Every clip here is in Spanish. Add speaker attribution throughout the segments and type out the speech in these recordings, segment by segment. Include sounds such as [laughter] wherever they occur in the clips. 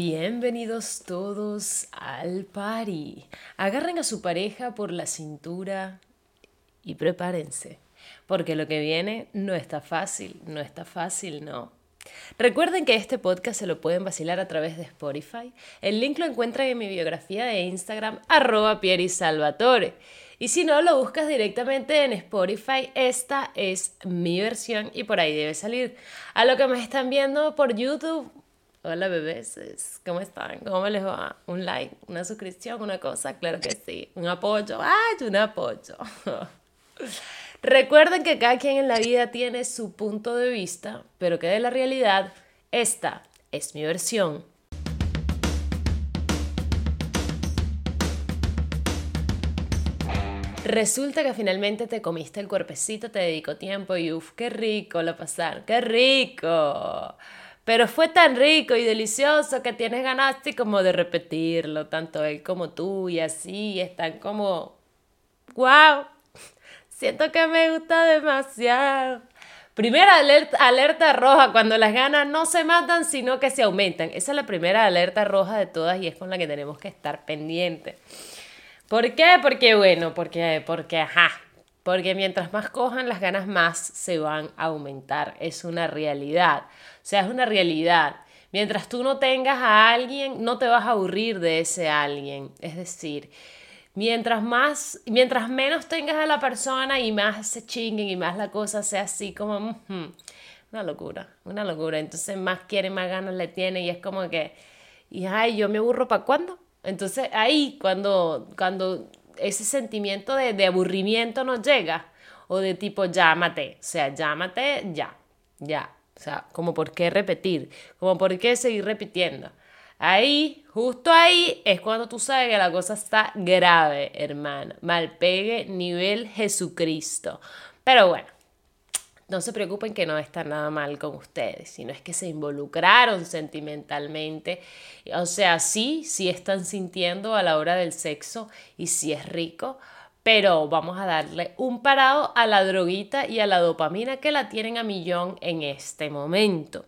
Speaker 1: Bienvenidos todos al party. Agarren a su pareja por la cintura y prepárense, porque lo que viene no está fácil, no está fácil, no. Recuerden que este podcast se lo pueden vacilar a través de Spotify. El link lo encuentran en mi biografía de Instagram, arroba Salvatore. Y si no, lo buscas directamente en Spotify. Esta es mi versión y por ahí debe salir. A lo que me están viendo por YouTube, Hola bebés, ¿cómo están? ¿Cómo les va? ¿Un like? ¿Una suscripción? ¿Una cosa? Claro que sí. ¿Un apoyo? ¡Ay, un apoyo! [laughs] Recuerden que cada quien en la vida tiene su punto de vista, pero que de la realidad, esta es mi versión. Resulta que finalmente te comiste el cuerpecito, te dedicó tiempo y uff, qué rico lo pasaron, qué rico. Pero fue tan rico y delicioso que tienes ganas como de repetirlo, tanto él como tú y así, están como, wow, siento que me gusta demasiado. Primera alerta, alerta roja, cuando las ganas no se matan, sino que se aumentan. Esa es la primera alerta roja de todas y es con la que tenemos que estar pendientes. ¿Por qué? Porque, bueno, porque, porque, ajá, porque mientras más cojan las ganas más se van a aumentar. Es una realidad. Sea, es una realidad. Mientras tú no tengas a alguien, no te vas a aburrir de ese alguien. Es decir, mientras más, mientras menos tengas a la persona y más se chinguen y más la cosa sea así como una locura, una locura. Entonces más quiere, más ganas le tiene y es como que, y ay, yo me aburro para cuándo. Entonces ahí cuando, cuando ese sentimiento de, aburrimiento nos llega o de tipo llámate, o sea, llámate ya, ya, o sea, como por qué repetir, como por qué seguir repitiendo. Ahí, justo ahí, es cuando tú sabes que la cosa está grave, hermano. Mal pegue nivel Jesucristo. Pero bueno, no se preocupen que no está nada mal con ustedes, sino es que se involucraron sentimentalmente. O sea, sí, sí están sintiendo a la hora del sexo y sí es rico, pero vamos a darle un parado a la droguita y a la dopamina que la tienen a millón en este momento.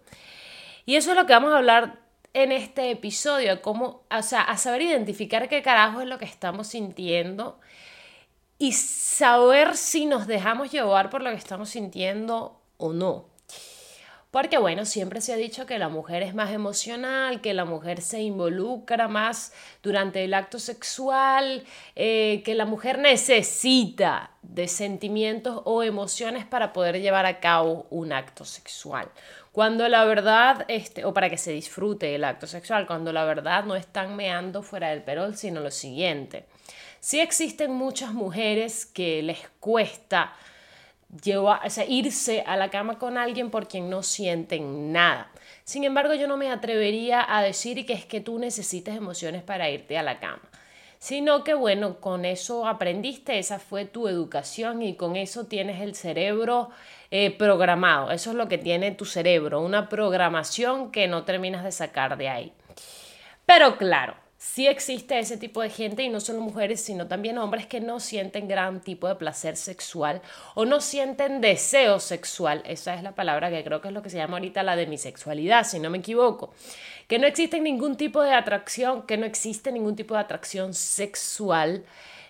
Speaker 1: Y eso es lo que vamos a hablar en este episodio, cómo, o sea, a saber identificar qué carajo es lo que estamos sintiendo y saber si nos dejamos llevar por lo que estamos sintiendo o no. Porque bueno, siempre se ha dicho que la mujer es más emocional, que la mujer se involucra más durante el acto sexual, eh, que la mujer necesita de sentimientos o emociones para poder llevar a cabo un acto sexual. Cuando la verdad, este, o para que se disfrute el acto sexual, cuando la verdad no están meando fuera del perol, sino lo siguiente. Sí existen muchas mujeres que les cuesta llevar, irse a la cama con alguien por quien no sienten nada. Sin embargo, yo no me atrevería a decir que es que tú necesites emociones para irte a la cama sino que bueno, con eso aprendiste, esa fue tu educación y con eso tienes el cerebro eh, programado. Eso es lo que tiene tu cerebro, una programación que no terminas de sacar de ahí. Pero claro, sí existe ese tipo de gente y no solo mujeres, sino también hombres que no sienten gran tipo de placer sexual o no sienten deseo sexual. Esa es la palabra que creo que es lo que se llama ahorita la demisexualidad, si no me equivoco. Que no existe ningún tipo de atracción, que no existe ningún tipo de atracción sexual.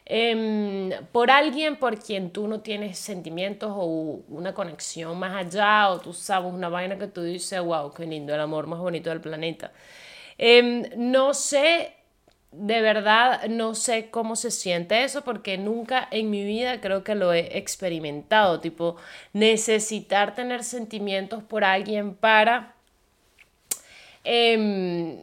Speaker 1: Em, por alguien por quien tú no tienes sentimientos o una conexión más allá, o tú sabes una vaina que tú dices, wow, qué lindo, el amor más bonito del planeta. Em, no sé de verdad no sé cómo se siente eso porque nunca en mi vida creo que lo he experimentado, tipo necesitar tener sentimientos por alguien para em,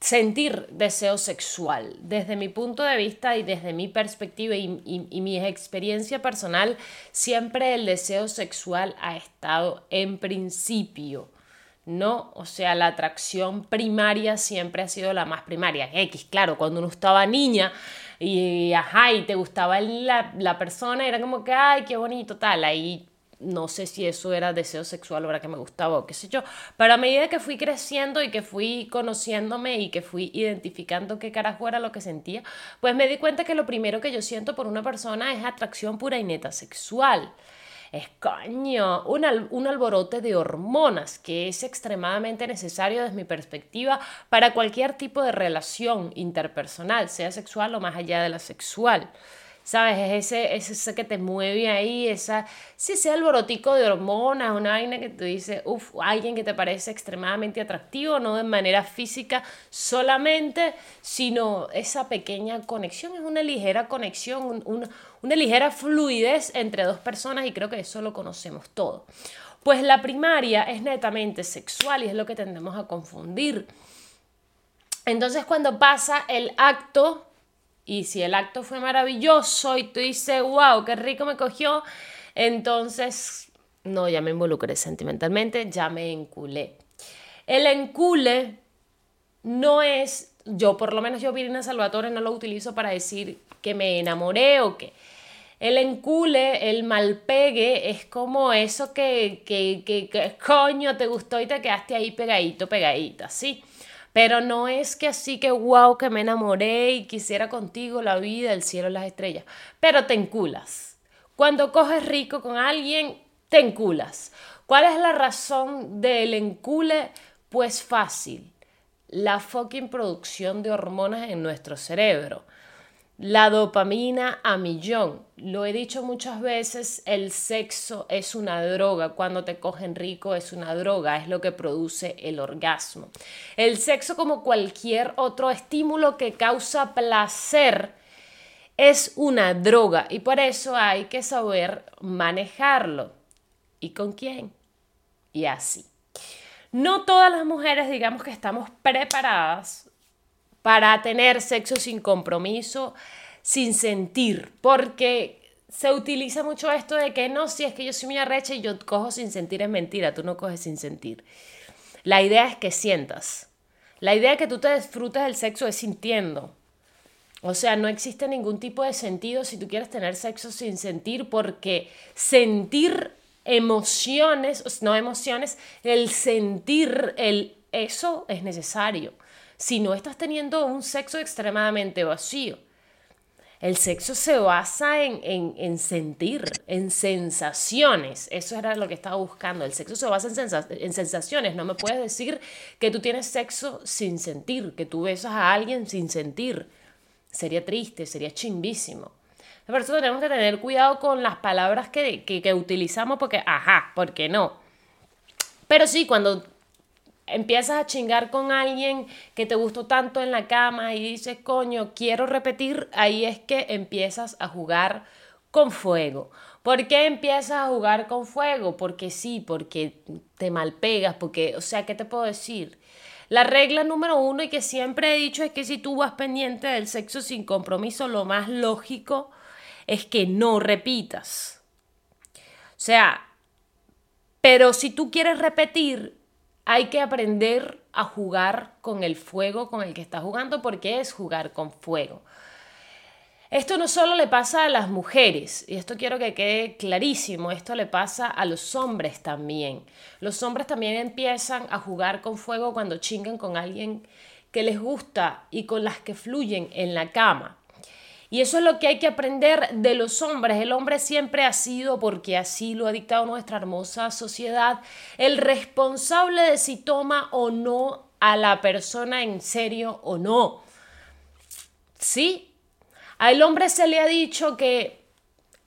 Speaker 1: sentir deseo sexual. Desde mi punto de vista y desde mi perspectiva y, y mi experiencia personal, siempre el deseo sexual ha estado en principio ¿no? O sea, la atracción primaria siempre ha sido la más primaria. X, claro, cuando uno estaba niña y, ajá, y te gustaba la, la persona, era como que, ay, qué bonito, tal, ahí no sé si eso era deseo sexual o era que me gustaba o qué sé yo, pero a medida que fui creciendo y que fui conociéndome y que fui identificando qué carajo era lo que sentía, pues me di cuenta que lo primero que yo siento por una persona es atracción pura y neta sexual. Es coño, un, un alborote de hormonas que es extremadamente necesario desde mi perspectiva para cualquier tipo de relación interpersonal, sea sexual o más allá de la sexual. ¿Sabes? Es ese, es ese que te mueve ahí, esa, sí, ese alborotico de hormonas, una vaina que te dice, uff, alguien que te parece extremadamente atractivo, no de manera física solamente, sino esa pequeña conexión, es una ligera conexión, una ligera fluidez entre dos personas y creo que eso lo conocemos todo. Pues la primaria es netamente sexual y es lo que tendemos a confundir. Entonces cuando pasa el acto y si el acto fue maravilloso y tú dices, wow, qué rico me cogió, entonces no, ya me involucré sentimentalmente, ya me enculé. El encule no es, yo por lo menos yo Virina Salvatore no lo utilizo para decir que me enamoré o que... El encule, el malpegue, es como eso que, que, que, que coño te gustó y te quedaste ahí pegadito, pegadita, ¿sí? Pero no es que así que wow, que me enamoré y quisiera contigo la vida, el cielo, las estrellas. Pero te enculas. Cuando coges rico con alguien, te enculas. ¿Cuál es la razón del encule? Pues fácil. La fucking producción de hormonas en nuestro cerebro. La dopamina a millón. Lo he dicho muchas veces, el sexo es una droga. Cuando te cogen rico es una droga, es lo que produce el orgasmo. El sexo como cualquier otro estímulo que causa placer es una droga y por eso hay que saber manejarlo. ¿Y con quién? Y así. No todas las mujeres digamos que estamos preparadas para tener sexo sin compromiso, sin sentir, porque se utiliza mucho esto de que no, si es que yo soy muy arrecha y yo cojo sin sentir es mentira, tú no coges sin sentir. La idea es que sientas. La idea de que tú te disfrutes del sexo es sintiendo. O sea, no existe ningún tipo de sentido si tú quieres tener sexo sin sentir, porque sentir emociones, no emociones, el sentir, el, eso es necesario si no estás teniendo un sexo extremadamente vacío. El sexo se basa en, sentir, en sensaciones. Eso era lo que estaba buscando. El sexo se basa en, en, sensaciones. No me puedes decir que tú tienes sexo sin sentir, que tú besas a alguien sin sentir. Sería triste, sería chimbísimo. Por eso tenemos que tener cuidado con las palabras que, que, que utilizamos porque, ajá, ¿por qué no? Pero sí, cuando empiezas a chingar con alguien que te gustó tanto en la cama y dices, coño, quiero repetir, ahí es que empiezas a jugar con fuego. ¿Por qué empiezas a jugar con fuego? Porque sí, porque te malpegas, porque, o sea, ¿qué te puedo decir? La regla número uno y que siempre he dicho es que si tú vas pendiente del sexo sin compromiso, lo más lógico es que no repitas. O sea, pero si tú quieres repetir, hay que aprender a jugar con el fuego con el que está jugando porque es jugar con fuego. Esto no solo le pasa a las mujeres, y esto quiero que quede clarísimo, esto le pasa a los hombres también. Los hombres también empiezan a jugar con fuego cuando chingan con alguien que les gusta y con las que fluyen en la cama. Y eso es lo que hay que aprender de los hombres. El hombre siempre ha sido, porque así lo ha dictado nuestra hermosa sociedad, el responsable de si toma o no a la persona en serio o no. Sí, al hombre se le ha dicho que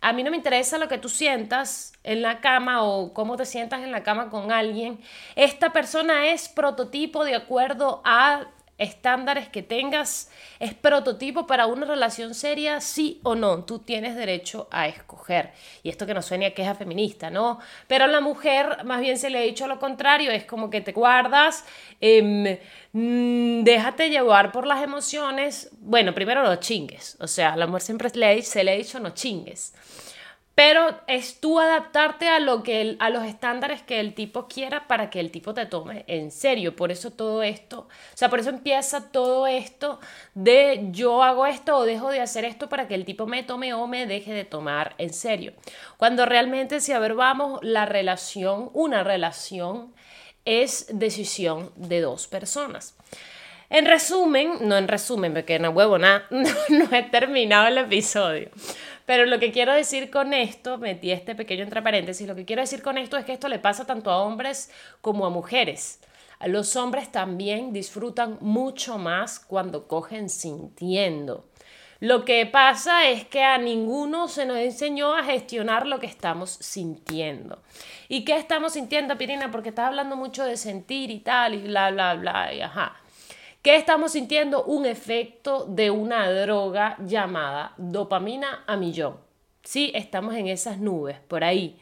Speaker 1: a mí no me interesa lo que tú sientas en la cama o cómo te sientas en la cama con alguien. Esta persona es prototipo de acuerdo a estándares que tengas, es prototipo para una relación seria, sí o no, tú tienes derecho a escoger. Y esto que no suene a queja feminista, ¿no? Pero a la mujer más bien se le ha dicho lo contrario, es como que te guardas, em, mm, déjate llevar por las emociones, bueno, primero no chingues, o sea, a la mujer siempre se le ha dicho no chingues pero es tú adaptarte a, lo que a los estándares que el tipo quiera para que el tipo te tome en serio. Por eso todo esto, o sea, por eso empieza todo esto de yo hago esto o dejo de hacer esto para que el tipo me tome o me deje de tomar en serio. Cuando realmente, si a ver, vamos, la relación, una relación es decisión de dos personas. En resumen, no en resumen, porque no huevo nada, [laughs] no he terminado el episodio. Pero lo que quiero decir con esto, metí este pequeño entre paréntesis, lo que quiero decir con esto es que esto le pasa tanto a hombres como a mujeres. Los hombres también disfrutan mucho más cuando cogen sintiendo. Lo que pasa es que a ninguno se nos enseñó a gestionar lo que estamos sintiendo. ¿Y qué estamos sintiendo, Pirina? Porque estás hablando mucho de sentir y tal, y bla, bla, bla, y ajá. ¿Qué estamos sintiendo? Un efecto de una droga llamada dopamina a millón. Sí, estamos en esas nubes, por ahí.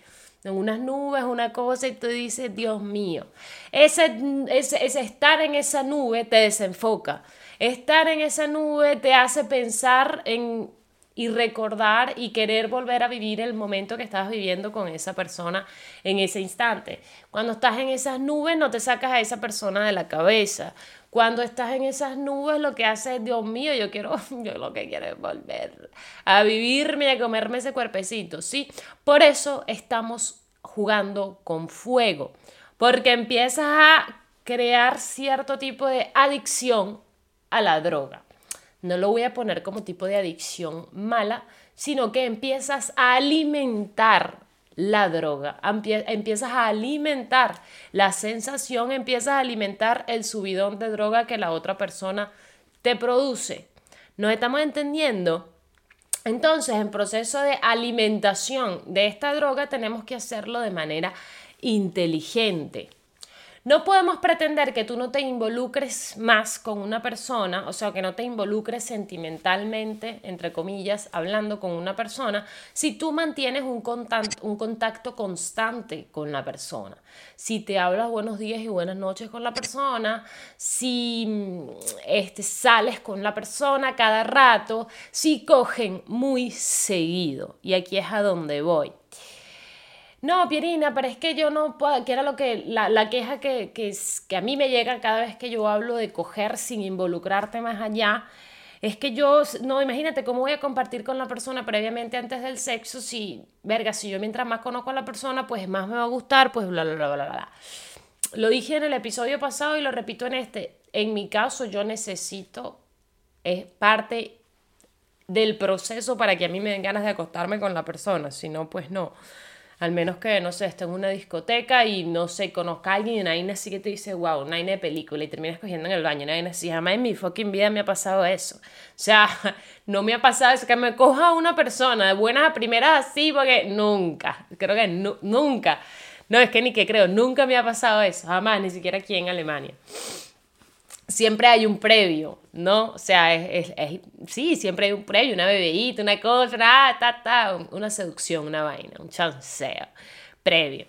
Speaker 1: En unas nubes, una cosa, y tú dices, Dios mío. Ese, ese, ese estar en esa nube te desenfoca. Estar en esa nube te hace pensar en y recordar y querer volver a vivir el momento que estabas viviendo con esa persona en ese instante. Cuando estás en esas nubes no te sacas a esa persona de la cabeza. Cuando estás en esas nubes lo que haces es, Dios mío, yo quiero, [laughs] yo lo que quiero es volver a vivirme, a comerme ese cuerpecito, ¿sí? Por eso estamos jugando con fuego, porque empiezas a crear cierto tipo de adicción a la droga. No lo voy a poner como tipo de adicción mala, sino que empiezas a alimentar la droga, empiezas a alimentar la sensación, empiezas a alimentar el subidón de droga que la otra persona te produce. ¿Nos estamos entendiendo? Entonces, en proceso de alimentación de esta droga tenemos que hacerlo de manera inteligente. No podemos pretender que tú no te involucres más con una persona, o sea, que no te involucres sentimentalmente, entre comillas, hablando con una persona, si tú mantienes un contacto, constante con la persona. Si te hablas buenos días y buenas noches con la persona, si mm, este, sales con la persona cada rato, si cogen muy seguido. Y aquí es a donde voy. No, Pierina, pero es que yo no puedo, que era lo que, la, queja que, que, que a mí me llega cada vez que yo hablo de coger sin involucrarte más allá, es que yo, no, imagínate cómo voy a compartir con la persona previamente antes del sexo si, verga, si yo mientras más conozco a la persona, pues más me va a gustar, pues bla, bla, bla, bla, bla. Lo dije en el episodio pasado y lo repito en este. En mi caso, yo necesito, es parte del proceso para que a mí me den ganas de acostarme con la persona, si no, pues no. Al menos que, no sé, esté en una discoteca y no sé, conozca a alguien y una vaina así que te dice, wow, una de película y terminas cogiendo en el baño, una vaina así. Jamás en mi fucking vida me ha pasado eso. O sea, [laughs] no me ha pasado eso, que me coja una persona de buenas a primeras así, porque nunca, creo que nunca. No, es que ni que creo, nunca me ha pasado eso, jamás, ni siquiera aquí en Alemania siempre hay un previo, ¿no? O sea, es, sí, siempre hay un previo, una bebidita, una cosa, una, ta, ta, una seducción, una vaina, un chanceo previo.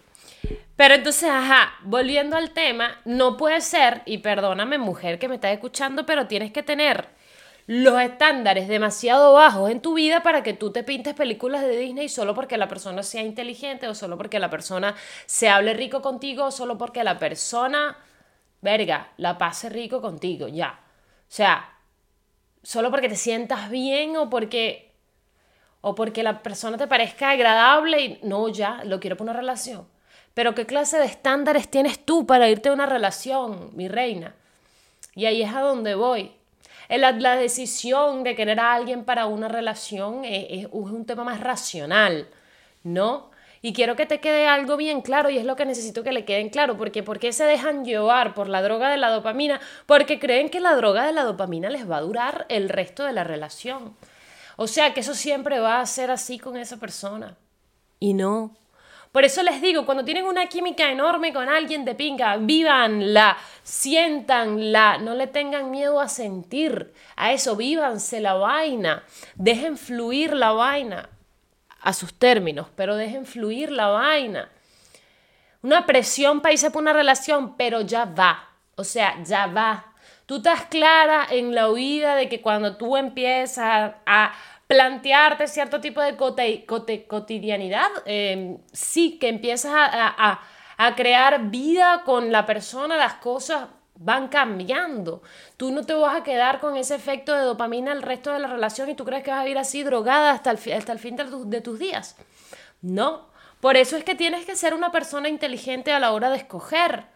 Speaker 1: Pero entonces, ajá, volviendo al tema, no puede ser, y perdóname mujer que me estás escuchando, pero tienes que tener los estándares demasiado bajos en tu vida para que tú te pintes películas de Disney solo porque la persona sea inteligente o solo porque la persona se hable rico contigo o solo porque la persona verga, la pase rico contigo, ya. O sea, solo porque te sientas bien o porque o porque la persona te parezca agradable y no, ya, lo quiero para una relación. Pero ¿qué clase de estándares tienes tú para irte a una relación, mi reina? Y ahí es a donde voy. La, la decisión de querer a alguien para una relación es, es un tema más racional, ¿no? Y quiero que te quede algo bien claro y es lo que necesito que le queden claro, porque ¿por qué se dejan llevar por la droga de la dopamina? Porque creen que la droga de la dopamina les va a durar el resto de la relación. O sea, que eso siempre va a ser así con esa persona. Y no. Por eso les digo, cuando tienen una química enorme con alguien de pinga, vívanla, siéntanla, no le tengan miedo a sentir, a eso, vívanse la vaina, dejen fluir la vaina a sus términos, pero dejen fluir la vaina. Una presión para irse por una relación, pero ya va. O sea, ya va. Tú estás clara en la oída de que cuando tú empiezas a plantearte cierto tipo de cotidianidad, em, sí, que empiezas a crear vida con la persona, las cosas van cambiando. Tú no te vas a quedar con ese efecto de dopamina el resto de la relación y tú crees que vas a vivir así drogada hasta el, hasta el fin de, de tus días. No. Por eso es que tienes que ser una persona inteligente a la hora de escoger.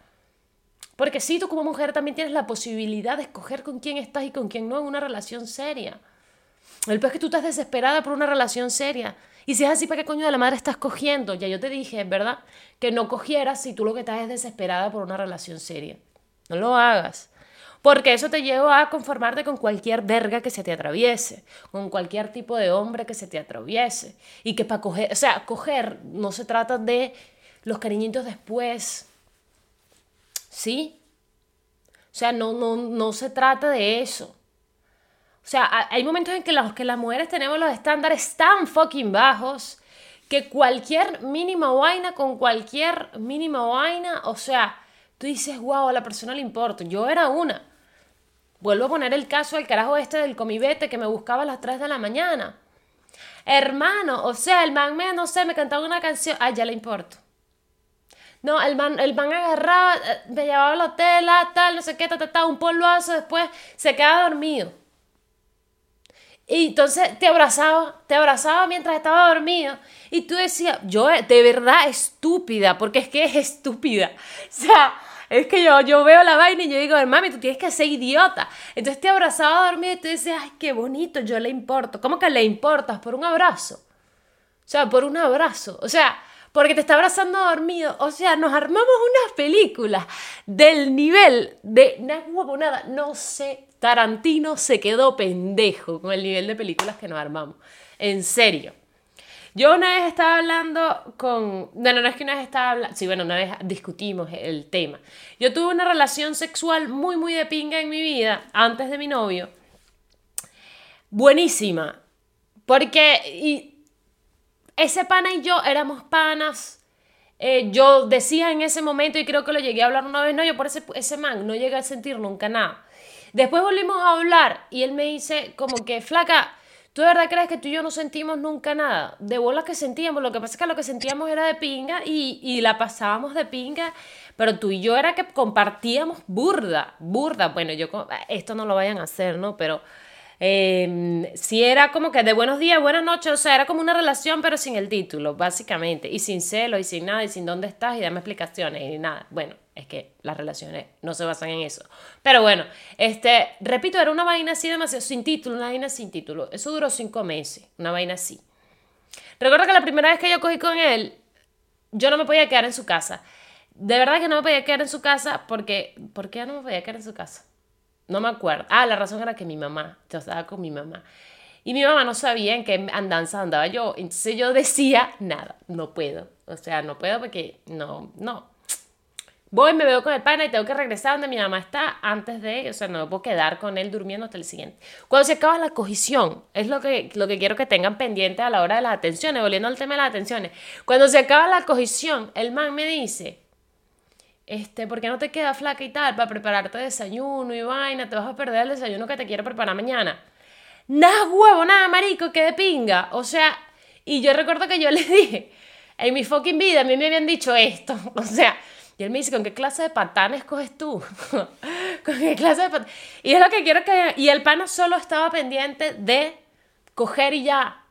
Speaker 1: Porque sí, tú como mujer también tienes la posibilidad de escoger con quién estás y con quién no en una relación seria. El peor es que tú estás desesperada por una relación seria. Y si es así, ¿para qué coño de la madre estás cogiendo? Ya yo te dije, ¿verdad? Que no cogieras si tú lo que estás es desesperada por una relación seria. No lo hagas. Porque eso te lleva a conformarte con cualquier verga que se te atraviese, con cualquier tipo de hombre que se te atraviese. Y que para coger, o sea, coger no se trata de los cariñitos después. ¿Sí? O sea, no, no, no se trata de eso. O sea, hay momentos en que, los, que las mujeres tenemos los estándares tan fucking bajos que cualquier mínima vaina con cualquier mínima vaina, o sea, tú dices, wow, a la persona le importa. Yo era una. Vuelvo a poner el caso del carajo este del comibete que me buscaba a las 3 de la mañana. Hermano, o sea, el man me, no sé, me cantaba una canción, ay, ya le importo. No, el man, el man agarraba, eh, me llevaba al hotel, ah, tal, no sé qué, ta, ta, ta, un polvazo, después se quedaba dormido. Y entonces te abrazaba, te abrazaba mientras estaba dormido. Y tú decías, yo de verdad estúpida, porque es que es estúpida. [laughs] O sea, es que yo, yo veo la vaina y yo digo, mami, tú tienes que ser idiota. Entonces te abrazaba a dormir y tú dices, ay, qué bonito, yo le importo. ¿Cómo que le importas? Por un abrazo. O sea, por un abrazo. O sea, porque te está abrazando dormido. O sea, nos armamos unas películas del nivel de nada, no sé Tarantino se quedó pendejo con el nivel de películas que nos armamos. En serio. Yo una vez estaba hablando con... Bueno, no es que una vez estaba hablando... Sí, bueno, una vez discutimos el tema. Yo tuve una relación sexual muy, muy de pinga en mi vida, antes de mi novio. Buenísima. Porque y ese pana y yo éramos panas. Eh, yo decía en ese momento, y creo que lo llegué a hablar una vez, no, yo por ese, ese man no llegué a sentir nunca nada. Después volvimos a hablar y él me dice como que, flaca, ¿tú de verdad crees que tú y yo no sentimos nunca nada? De bolas que sentíamos, lo que pasa es que lo que sentíamos era de pinga y, y la pasábamos de pinga, pero tú y yo era que compartíamos burda, burda. Bueno, yo, esto no lo vayan a hacer, ¿no? Pero eh, si era como que de buenos días, buenas noches, o sea, era como una relación pero sin el título, básicamente, y sin celo, y sin nada, y sin dónde estás, y dame explicaciones, y nada. Bueno, es que las relaciones no se basan en eso. Pero bueno, este, repito, era una vaina así demasiado sin título, una vaina sin título. Eso duró cinco meses, una vaina así. Recuerdo que la primera vez que yo cogí con él, yo no me podía quedar en su casa. De verdad que no me podía quedar en su casa porque... ¿Por qué no me podía quedar en su casa? No me acuerdo. Ah, la razón era que mi mamá, yo estaba con mi mamá. Y mi mamá no sabía en qué andanza andaba yo. Entonces yo decía, nada, no puedo. O sea, no puedo porque no, no. Voy, me veo con el pana y tengo que regresar donde mi mamá está antes de, o sea, no me puedo quedar con él durmiendo hasta el siguiente. Cuando se acaba la cogición, es lo que, lo que quiero que tengan pendiente a la hora de las atenciones, volviendo al tema de las atenciones. Cuando se acaba la cogición, el man me dice, este, ¿por qué no te queda flaca y tal para prepararte desayuno y vaina? Te vas a perder el desayuno que te quiero preparar mañana. Nada huevo, nada marico, que de pinga. O sea, y yo recuerdo que yo [laughs] le dije, en mi fucking vida a mí me habían dicho esto. [laughs] O sea, y él me dice, ¿con qué clase de patanes coges tú? [laughs] ¿Con qué clase de patanes? Y es lo que quiero que... Y el pana solo estaba pendiente de coger y ya.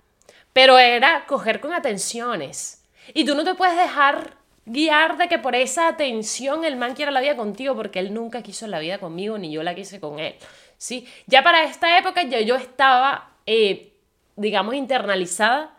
Speaker 1: Pero era coger con atenciones. Y tú no te puedes dejar guiar de que por esa atención el man quiera la vida contigo, porque él nunca quiso la vida conmigo, ni yo la quise con él. ¿sí? Ya para esta época ya yo estaba, eh, digamos, internalizada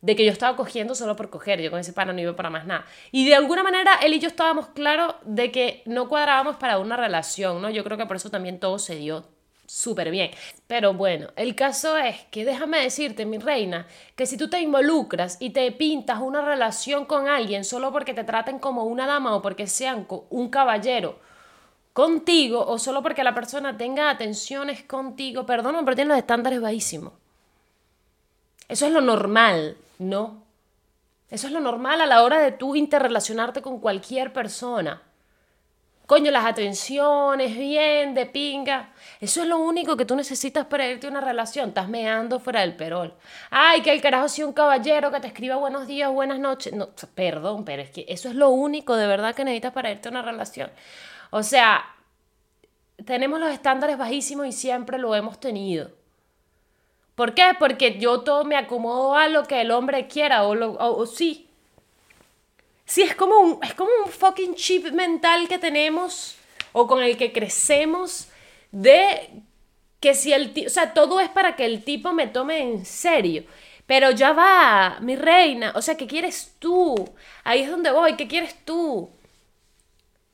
Speaker 1: de que yo estaba cogiendo solo por coger, yo con ese pana no iba para más nada. Y de alguna manera él y yo estábamos claros de que no cuadrábamos para una relación, ¿no? Yo creo que por eso también todo se dio súper bien. Pero bueno, el caso es que déjame decirte, mi reina, que si tú te involucras y te pintas una relación con alguien solo porque te traten como una dama o porque sean un caballero contigo o solo porque la persona tenga atenciones contigo, perdón, pero tienen los estándares bajísimos. Eso es lo normal, ¿no? Eso es lo normal a la hora de tú interrelacionarte con cualquier persona. Coño, las atenciones, bien, de pinga. Eso es lo único que tú necesitas para irte a una relación. Estás meando fuera del perol. Ay, que el carajo sea un caballero que te escriba buenos días, buenas noches. No, perdón, pero es que eso es lo único de verdad que necesitas para irte a una relación. O sea, tenemos los estándares bajísimos y siempre lo hemos tenido. ¿Por qué? Porque yo todo me acomodo a lo que el hombre quiera o, lo, o sí. Sí, es como, un, es como un fucking chip mental que tenemos o con el que crecemos de que si el tipo, o sea, todo es para que el tipo me tome en serio. Pero ya va, mi reina, o sea, ¿qué quieres tú? Ahí es donde voy, ¿qué quieres tú?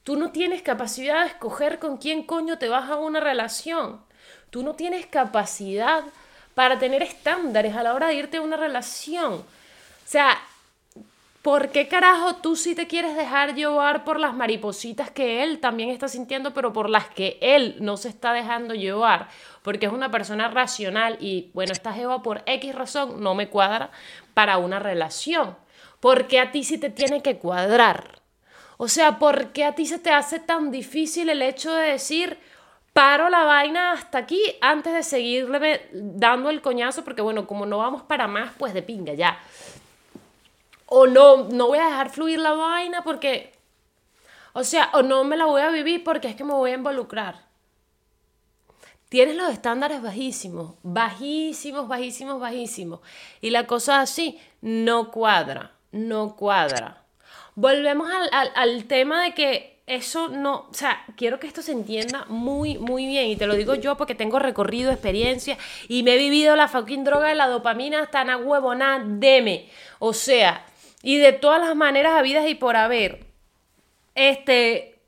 Speaker 1: Tú no tienes capacidad de escoger con quién coño te vas a una relación. Tú no tienes capacidad para tener estándares a la hora de irte a una relación. O sea, ¿por qué carajo tú sí te quieres dejar llevar por las maripositas que él también está sintiendo, pero por las que él no se está dejando llevar? Porque es una persona racional y, bueno, esta jeva por X razón no me cuadra para una relación. Porque a ti sí te tiene que cuadrar. O sea, ¿por qué a ti se te hace tan difícil el hecho de decir, paro la vaina hasta aquí antes de seguirle dando el coñazo? Porque bueno, como no vamos para más, pues de pinga ya. O no, no voy a dejar fluir la vaina porque, o sea, o no me la voy a vivir porque es que me voy a involucrar. Tienes los estándares bajísimos, bajísimos, bajísimos, bajísimos. Y la cosa así no cuadra, no cuadra volvemos al, tema de que eso no, o sea, quiero que esto se entienda muy, muy bien. Y te lo digo yo porque tengo recorrido, experiencia y me he vivido la fucking droga de la dopamina hasta una huevona, deme. O sea, y de todas las maneras habidas y por haber. Este,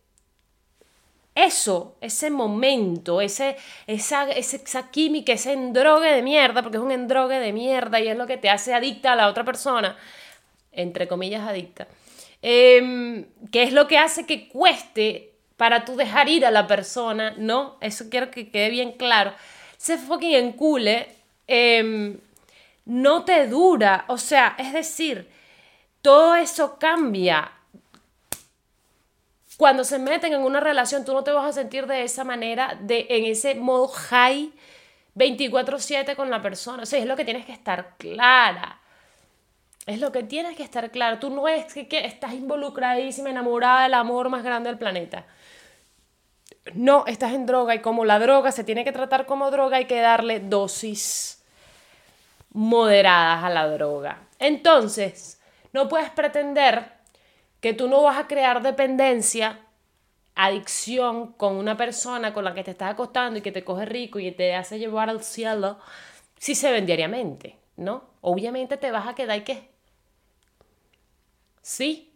Speaker 1: eso, ese momento, ese, esa, esa, química, ese endrogue de mierda, porque es un endrogue de mierda y es lo que te hace adicta a la otra persona, entre comillas adicta eh, que es lo que hace que cueste para tú dejar ir a la persona, ¿no? Eso quiero que quede bien claro. Ese fucking encule eh, no te dura, o sea, es decir, todo eso cambia. Cuando se meten en una relación, tú no te vas a sentir de esa manera, de, en ese modo high 24/7 con la persona. O sea, es lo que tienes que estar clara. Es lo que tienes que estar claro. Tú no es que, estás involucradísima, enamorada del amor más grande del planeta. No, estás en droga y como la droga se tiene que tratar como droga, hay que darle dosis moderadas a la droga. Entonces, no puedes pretender que tú no vas a crear dependencia, adicción con una persona con la que te estás acostando y que te coge rico y te hace llevar al cielo si se ven diariamente, ¿no? Obviamente te vas a quedar y que ¿sí?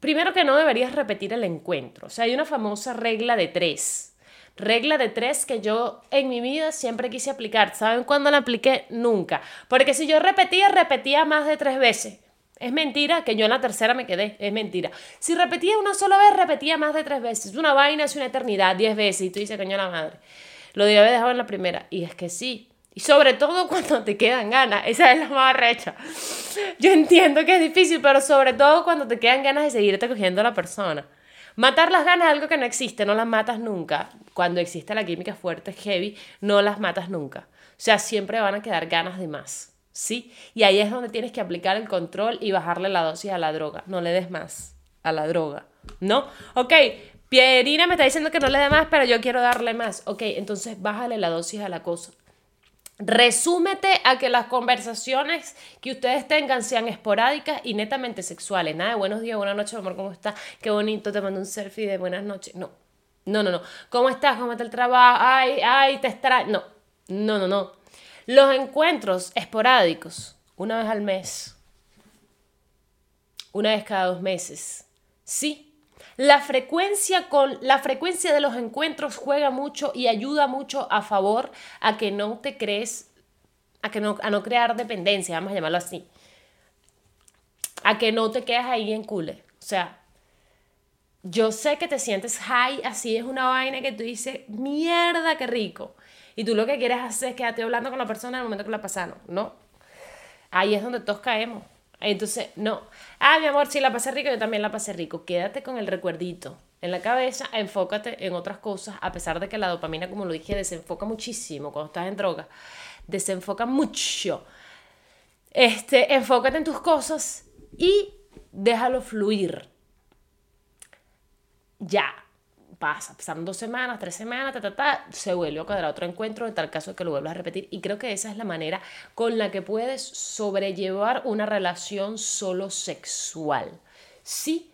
Speaker 1: Primero que no deberías repetir el encuentro. O sea, hay una famosa regla de tres. Regla de tres que yo en mi vida siempre quise aplicar. ¿Saben cuándo la apliqué? Nunca. Porque si yo repetía, repetía más de tres veces. Es mentira que yo en la tercera me quedé. Es mentira. Si repetía una sola vez, repetía más de tres veces. Una vaina es una eternidad, diez veces. Y tú dices, coño la madre. Lo debía haber dejado en la primera. Y es que sí. Y sobre todo [laughs] cuando te quedan ganas. Esa es la más recha. Yo entiendo que es difícil, pero sobre todo cuando te quedan ganas de seguirte cogiendo a la persona. Matar las ganas es algo que no existe, no las matas nunca. Cuando existe la química fuerte, heavy, no las matas nunca. O sea, siempre van a quedar ganas de más. ¿Sí? Y ahí es donde tienes que aplicar el control y bajarle la dosis a la droga. No le des más a la droga. ¿No? Ok, Pierina me está diciendo que no le dé más, pero yo quiero darle más. Ok, entonces bájale la dosis a la cosa. Resúmete a que las conversaciones que ustedes tengan sean esporádicas y netamente sexuales. Nada de buenos días, buenas noches, amor, ¿cómo estás? Qué bonito, te mando un selfie de buenas noches. No, no, no, no. ¿Cómo estás? ¿Cómo está el trabajo? Ay, ay, te extraño. No, no, no, no. Los encuentros esporádicos, una vez al mes, una vez cada dos meses. Sí, la frecuencia, con, la frecuencia de los encuentros juega mucho y ayuda mucho a favor a que no te crees, a, que no, a no crear dependencia, vamos a llamarlo así. A que no te quedes ahí en cule. O sea, yo sé que te sientes high, así es una vaina que tú dices, mierda, qué rico. Y tú lo que quieres hacer es quedarte hablando con la persona en el momento que la pasaron, ¿no? Ahí es donde todos caemos. Entonces, no. Ah, mi amor, si la pasé rico, yo también la pasé rico. Quédate con el recuerdito en la cabeza, enfócate en otras cosas, a pesar de que la dopamina, como lo dije, desenfoca muchísimo cuando estás en droga. Desenfoca mucho. Este, enfócate en tus cosas y déjalo fluir. Ya pasa, pasaron dos semanas, tres semanas, ta, ta, ta, se vuelve a cuadrar otro encuentro en tal caso que lo vuelvas a repetir. Y creo que esa es la manera con la que puedes sobrellevar una relación solo sexual. Sí,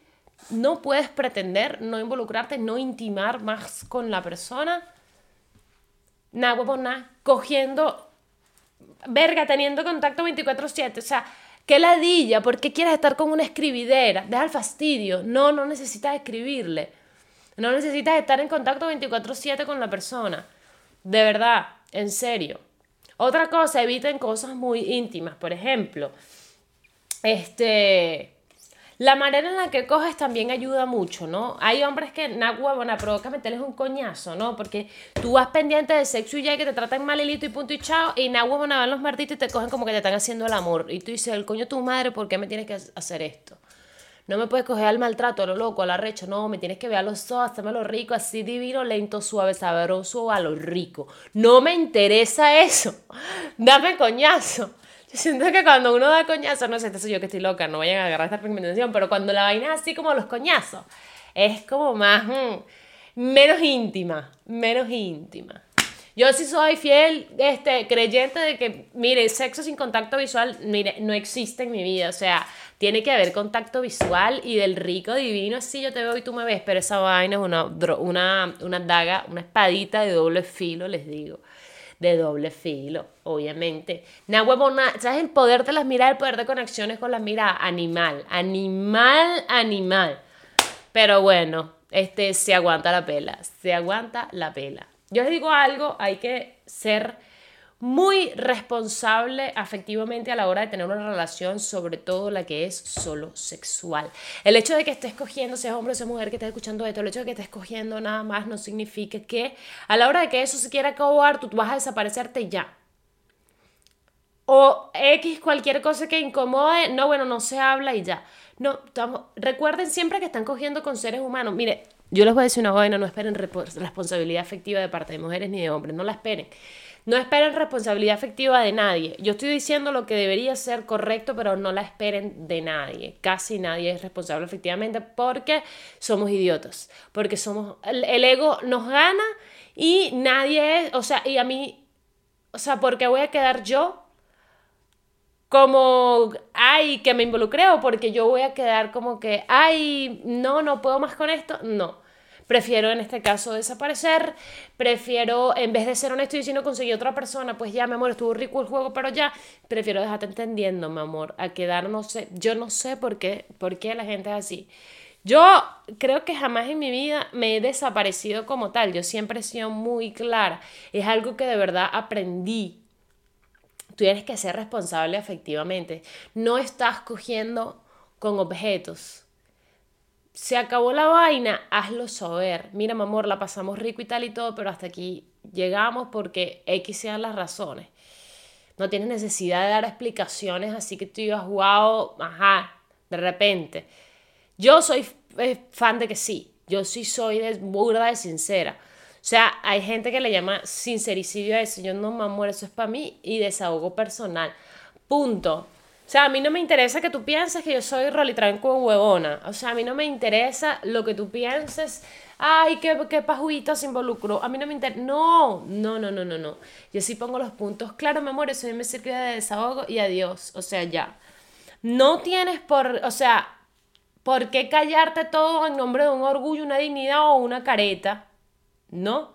Speaker 1: no puedes pretender no involucrarte, no intimar más con la persona. nada huevo, nada, cogiendo, verga, teniendo contacto 24/7, o sea, qué ladilla, ¿por qué quieres estar con una escribidera? Deja el fastidio, no, no necesitas escribirle, no necesitas estar en contacto 24/7 con la persona, de verdad, en serio. Otra cosa, eviten cosas muy íntimas, por ejemplo, este la manera en la que coges también ayuda mucho, ¿no? Hay hombres que, na huevona, provoca meterles un coñazo, ¿no? Porque tú vas pendiente de sexo y ya que te tratan mal y punto y chao, y na huevona van los martitos y te cogen como que te están haciendo el amor. Y tú dices, el coño tu madre, ¿por qué me tienes que hacer esto? No me puedes coger al maltrato, a lo loco, al arrecho, no, me tienes que ver a los ojos, hazme lo rico, así divino, lento, suave, sabroso, a lo rico. No me interesa eso. [laughs] Dame coñazo. Siento que cuando uno da coñazo, no sé, esto yo que estoy loca, no vayan a agarrar esta recomendación, pero cuando la vaina es así como los coñazos, es como más, mm, menos íntima, menos íntima. Yo sí soy fiel, este, creyente de que, mire, sexo sin contacto visual, mire, no existe en mi vida, o sea, tiene que haber contacto visual y del rico divino, así yo te veo y tú me ves, pero esa vaina es una, una, una daga, una espadita de doble filo, les digo de doble filo, obviamente. ¿sabes el poder de las miradas, el poder de conexiones con las miradas? Animal, animal, animal. Pero bueno, este se aguanta la pela, se aguanta la pela. Yo les digo algo, hay que ser muy responsable afectivamente a la hora de tener una relación, sobre todo la que es solo sexual. El hecho de que estés cogiendo, seas hombre o seas mujer que estés escuchando esto, el hecho de que estés cogiendo nada más no significa que a la hora de que eso se quiera acabar, tú vas a desaparecerte ya. O X, cualquier cosa que incomode, no, bueno, no se habla y ya. No, recuerden siempre que están cogiendo con seres humanos. Mire, yo les voy a decir una vaina, no esperen responsabilidad afectiva de parte de mujeres ni de hombres, no la esperen. No esperen responsabilidad afectiva de nadie. Yo estoy diciendo lo que debería ser correcto, pero no la esperen de nadie. Casi nadie es responsable efectivamente porque somos idiotas. Porque somos. El, ego nos gana y nadie es. O sea, y a mí. O sea, porque voy a quedar yo como, ay, que me involucré o porque yo voy a quedar como que, ay, no, no puedo más con esto. No. Prefiero en este caso desaparecer, prefiero, en vez de ser honesto y no conseguí otra persona, pues ya, mi amor, estuvo rico el juego, pero ya, prefiero dejarte entendiendo, mi amor, a quedar, no sé, yo no sé por qué, por qué la gente es así. Yo creo que jamás en mi vida me he desaparecido como tal, yo siempre he sido muy clara, es algo que de verdad aprendí. Tú tienes que ser responsable efectivamente, no estás cogiendo con objetos se acabó la vaina, hazlo saber. Mira, mi la pasamos rico y tal y todo, pero hasta aquí llegamos porque X sean las razones. No tienes necesidad de dar explicaciones, así que tú ibas, wow, ajá, de repente. Yo soy eh, fan de que sí, yo sí soy de burda de sincera. O sea, hay gente que le llama sincericidio a eso. Yo no, me amor, eso es para mí y desahogo personal. Punto. O sea, a mí no me interesa que tú pienses que yo soy rolitranco huevona. O sea, a mí no me interesa lo que tú pienses. Ay, qué, qué se involucró. A mí no me interesa. No, no, no, no, no, no. Yo sí pongo los puntos. Claro, mi amor, eso me sirve de desahogo y adiós. O sea, ya. No tienes por. O sea, ¿por qué callarte todo en nombre de un orgullo, una dignidad o una careta? ¿No?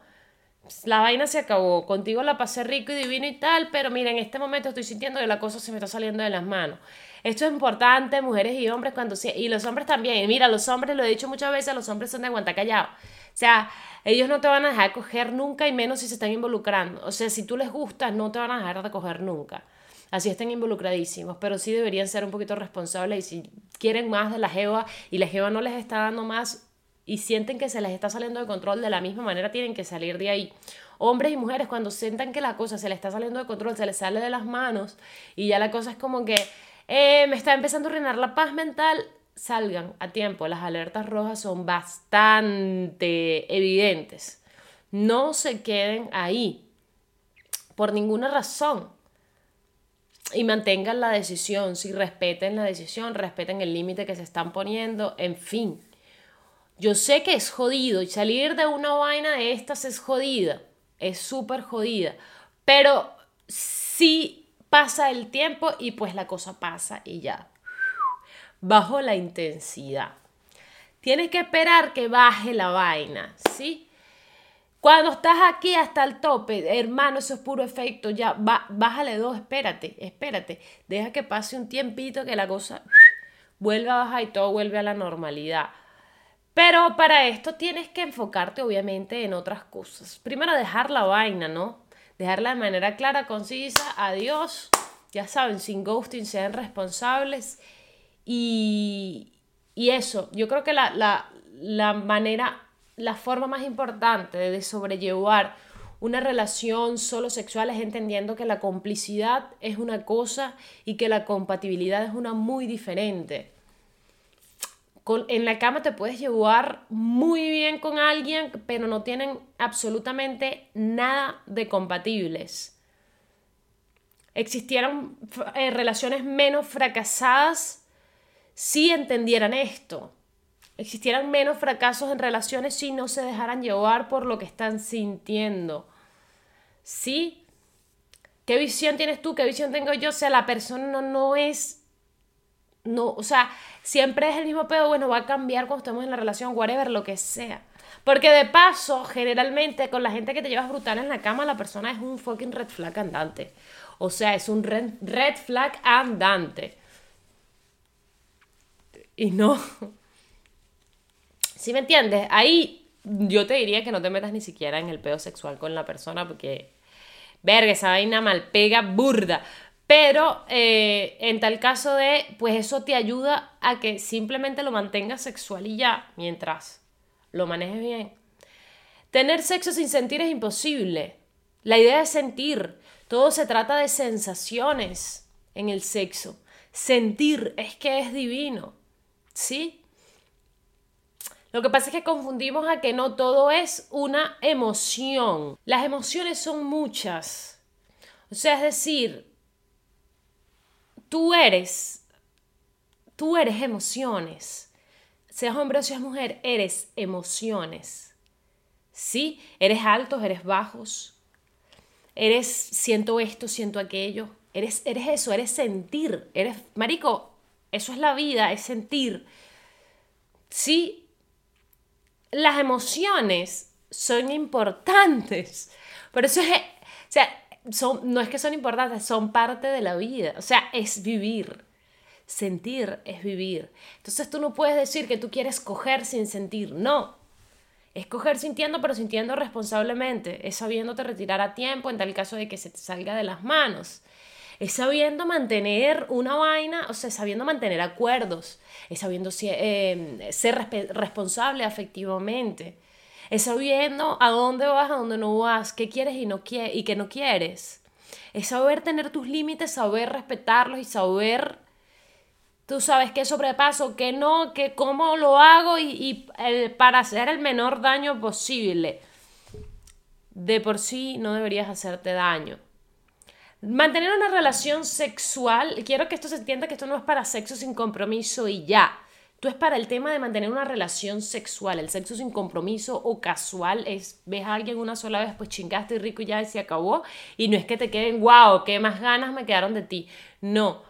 Speaker 1: La vaina se acabó, contigo la pasé rico y divino y tal, pero mira, en este momento estoy sintiendo que la cosa se me está saliendo de las manos. Esto es importante, mujeres y hombres, cuando y los hombres también. Mira, los hombres, lo he dicho muchas veces, los hombres son de aguanta callado. O sea, ellos no te van a dejar coger nunca y menos si se están involucrando. O sea, si tú les gustas, no te van a dejar de coger nunca. Así estén involucradísimos, pero sí deberían ser un poquito responsables y si quieren más de la jeva y la jeva no les está dando más, y sienten que se les está saliendo de control, de la misma manera tienen que salir de ahí. Hombres y mujeres cuando sientan que la cosa se les está saliendo de control, se les sale de las manos y ya la cosa es como que eh, me está empezando a reinar la paz mental, salgan a tiempo. Las alertas rojas son bastante evidentes. No se queden ahí por ninguna razón y mantengan la decisión, si respeten la decisión, respeten el límite que se están poniendo, en fin. Yo sé que es jodido y salir de una vaina de estas es jodida, es súper jodida, pero sí pasa el tiempo y pues la cosa pasa y ya. Bajo la intensidad. Tienes que esperar que baje la vaina, ¿sí? Cuando estás aquí hasta el tope, hermano, eso es puro efecto, ya, bájale dos, espérate, espérate, deja que pase un tiempito que la cosa vuelva a bajar y todo vuelve a la normalidad. Pero para esto tienes que enfocarte obviamente en otras cosas. Primero dejar la vaina, ¿no? Dejarla de manera clara, concisa, adiós, ya saben, sin ghosting, sean responsables. Y, y eso, yo creo que la, la, la manera la forma más importante de sobrellevar una relación solo sexual es entendiendo que la complicidad es una cosa y que la compatibilidad es una muy diferente. En la cama te puedes llevar muy bien con alguien, pero no tienen absolutamente nada de compatibles. Existieran eh, relaciones menos fracasadas si entendieran esto existieran menos fracasos en relaciones si no se dejaran llevar por lo que están sintiendo. ¿Sí? ¿Qué visión tienes tú? ¿Qué visión tengo yo? O sea, la persona no, es... No, o sea, siempre es el mismo pedo, bueno, va a cambiar cuando estemos en la relación, whatever, lo que sea. Porque de paso, generalmente, con la gente que te llevas brutal en la cama, la persona es un fucking red flag andante. O sea, es un red, red flag andante. Y no, [laughs] ¿Sí me entiendes? Ahí yo te diría que no te metas ni siquiera en el pedo sexual con la persona porque, verga, esa vaina mal pega burda. Pero eh, en tal caso de, pues eso te ayuda a que simplemente lo mantengas sexual y ya, mientras lo manejes bien. Tener sexo sin sentir es imposible. La idea es sentir. Todo se trata de sensaciones en el sexo. Sentir es que es divino. ¿Sí? Lo que pasa es que confundimos a que no todo es una emoción. Las emociones son muchas. O sea, es decir, tú eres, tú eres emociones. Seas hombre o seas mujer, eres emociones. ¿Sí? Eres altos, eres bajos. Eres siento esto, siento aquello. Eres, eres eso, eres sentir. Eres, marico, eso es la vida, es sentir. Sí, las emociones son importantes. Por eso es, o sea, son, no es que son importantes, son parte de la vida. O sea, es vivir. Sentir es vivir. Entonces tú no puedes decir que tú quieres coger sin sentir. No. Es coger sintiendo, pero sintiendo responsablemente. Es sabiéndote retirar a tiempo en tal caso de que se te salga de las manos es sabiendo mantener una vaina, o sea, sabiendo mantener acuerdos, es sabiendo eh, ser responsable afectivamente, es sabiendo a dónde vas, a dónde no vas, qué quieres y, no y qué no quieres. Es saber tener tus límites, saber respetarlos y saber, tú sabes qué sobrepaso, qué no, qué cómo lo hago y, para hacer el menor daño posible. De por sí no deberías hacerte daño. Mantener una relación sexual, quiero que esto se entienda que esto no es para sexo sin compromiso y ya. Tú es para el tema de mantener una relación sexual. El sexo sin compromiso o casual es, ves a alguien una sola vez, pues chingaste y rico y ya se acabó. Y no es que te queden, wow, qué más ganas me quedaron de ti. No.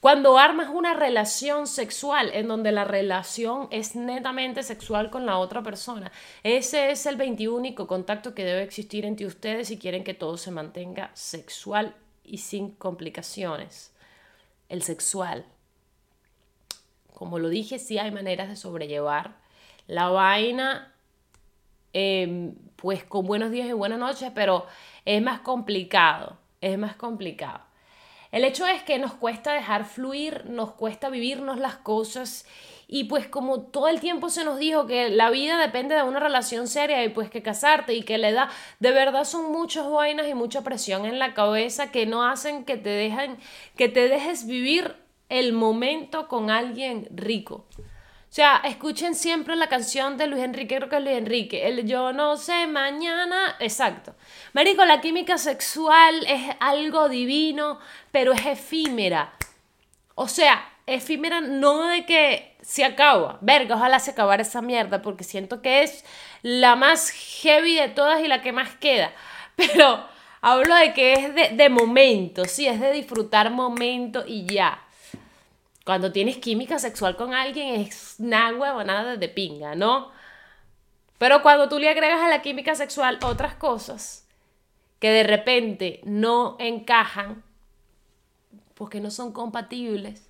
Speaker 1: Cuando armas una relación sexual en donde la relación es netamente sexual con la otra persona, ese es el 21 contacto que debe existir entre ustedes si quieren que todo se mantenga sexual y sin complicaciones. El sexual. Como lo dije, sí hay maneras de sobrellevar la vaina, em, pues con buenos días y buenas noches, pero es más complicado, es más complicado. El hecho es que nos cuesta dejar fluir, nos cuesta vivirnos las cosas y pues como todo el tiempo se nos dijo que la vida depende de una relación seria y pues que casarte y que la edad, de verdad son muchas vainas y mucha presión en la cabeza que no hacen que te dejen, que te dejes vivir el momento con alguien rico. O sea, escuchen siempre la canción de Luis Enrique, creo que es Luis Enrique, el yo no sé mañana, exacto. Marico, la química sexual es algo divino, pero es efímera. O sea, efímera no de que se acaba. Verga, ojalá se acabara esa mierda porque siento que es la más heavy de todas y la que más queda. [laughs] Pero hablo de que es de, de momento, sí, es de disfrutar momento y ya. Cuando tienes química sexual con alguien es nada nada de pinga, ¿no? Pero cuando tú le agregas a la química sexual otras cosas que de repente no encajan, porque no son compatibles.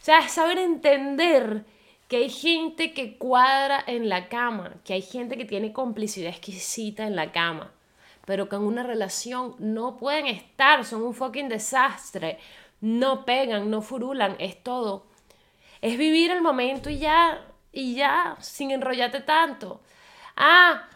Speaker 1: O sea, saber entender que hay gente que cuadra en la cama, que hay gente que tiene complicidad exquisita en la cama, pero que en una relación no pueden estar, son un fucking desastre, no pegan, no furulan, es todo. Es vivir el momento y ya, y ya, sin enrollarte tanto. Ah,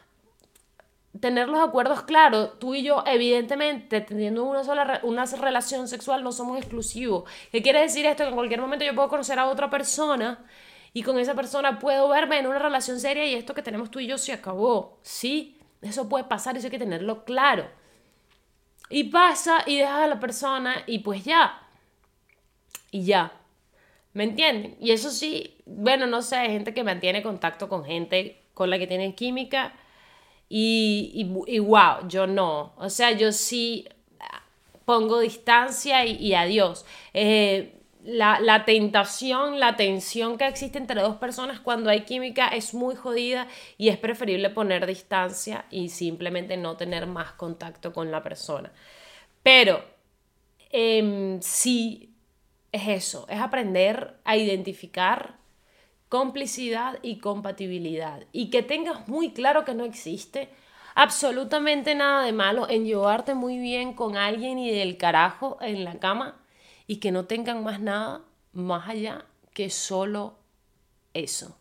Speaker 1: tener los acuerdos claros, tú y yo, evidentemente, teniendo una sola una relación sexual, no somos exclusivos. ¿Qué quiere decir esto? Que en cualquier momento yo puedo conocer a otra persona y con esa persona puedo verme en una relación seria y esto que tenemos tú y yo se acabó. Sí, eso puede pasar, eso hay que tenerlo claro. Y pasa y dejas a la persona y pues ya. Y ya. ¿Me entienden? Y eso sí, bueno, no sé, hay gente que mantiene contacto con gente con la que tienen química y, y, wow, yo no. O sea, yo sí pongo distancia y, adiós. Eh, la, la, tentación, la tensión que existe entre dos personas cuando hay química es muy jodida y es preferible poner distancia y simplemente no tener más contacto con la persona. Pero eh, sí es eso, es aprender a identificar complicidad y compatibilidad. Y que tengas muy claro que no existe absolutamente nada de malo en llevarte muy bien con alguien y del carajo en la cama y que no tengan más nada más allá que solo eso.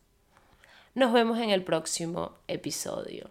Speaker 1: Nos vemos en el próximo episodio.